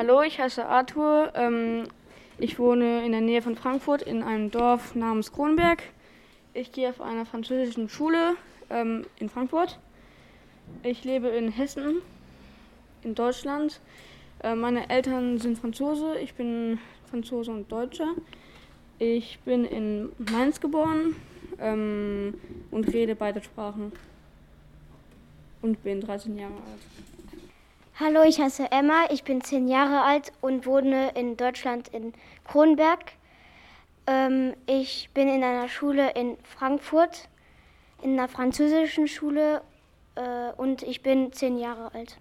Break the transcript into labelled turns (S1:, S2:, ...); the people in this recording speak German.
S1: Hallo, ich heiße Arthur. Ähm, ich wohne in der Nähe von Frankfurt in einem Dorf namens Kronberg. Ich gehe auf einer französischen Schule ähm, in Frankfurt. Ich lebe in Hessen, in Deutschland. Äh, meine Eltern sind Franzose. Ich bin Franzose und Deutscher. Ich bin in Mainz geboren ähm, und rede beide Sprachen. Und bin 13 Jahre alt.
S2: Hallo, ich heiße Emma, ich bin 10 Jahre alt und wohne in Deutschland in Kronberg. Ähm, ich bin in einer Schule in Frankfurt, in einer französischen Schule äh, und ich bin 10 Jahre alt.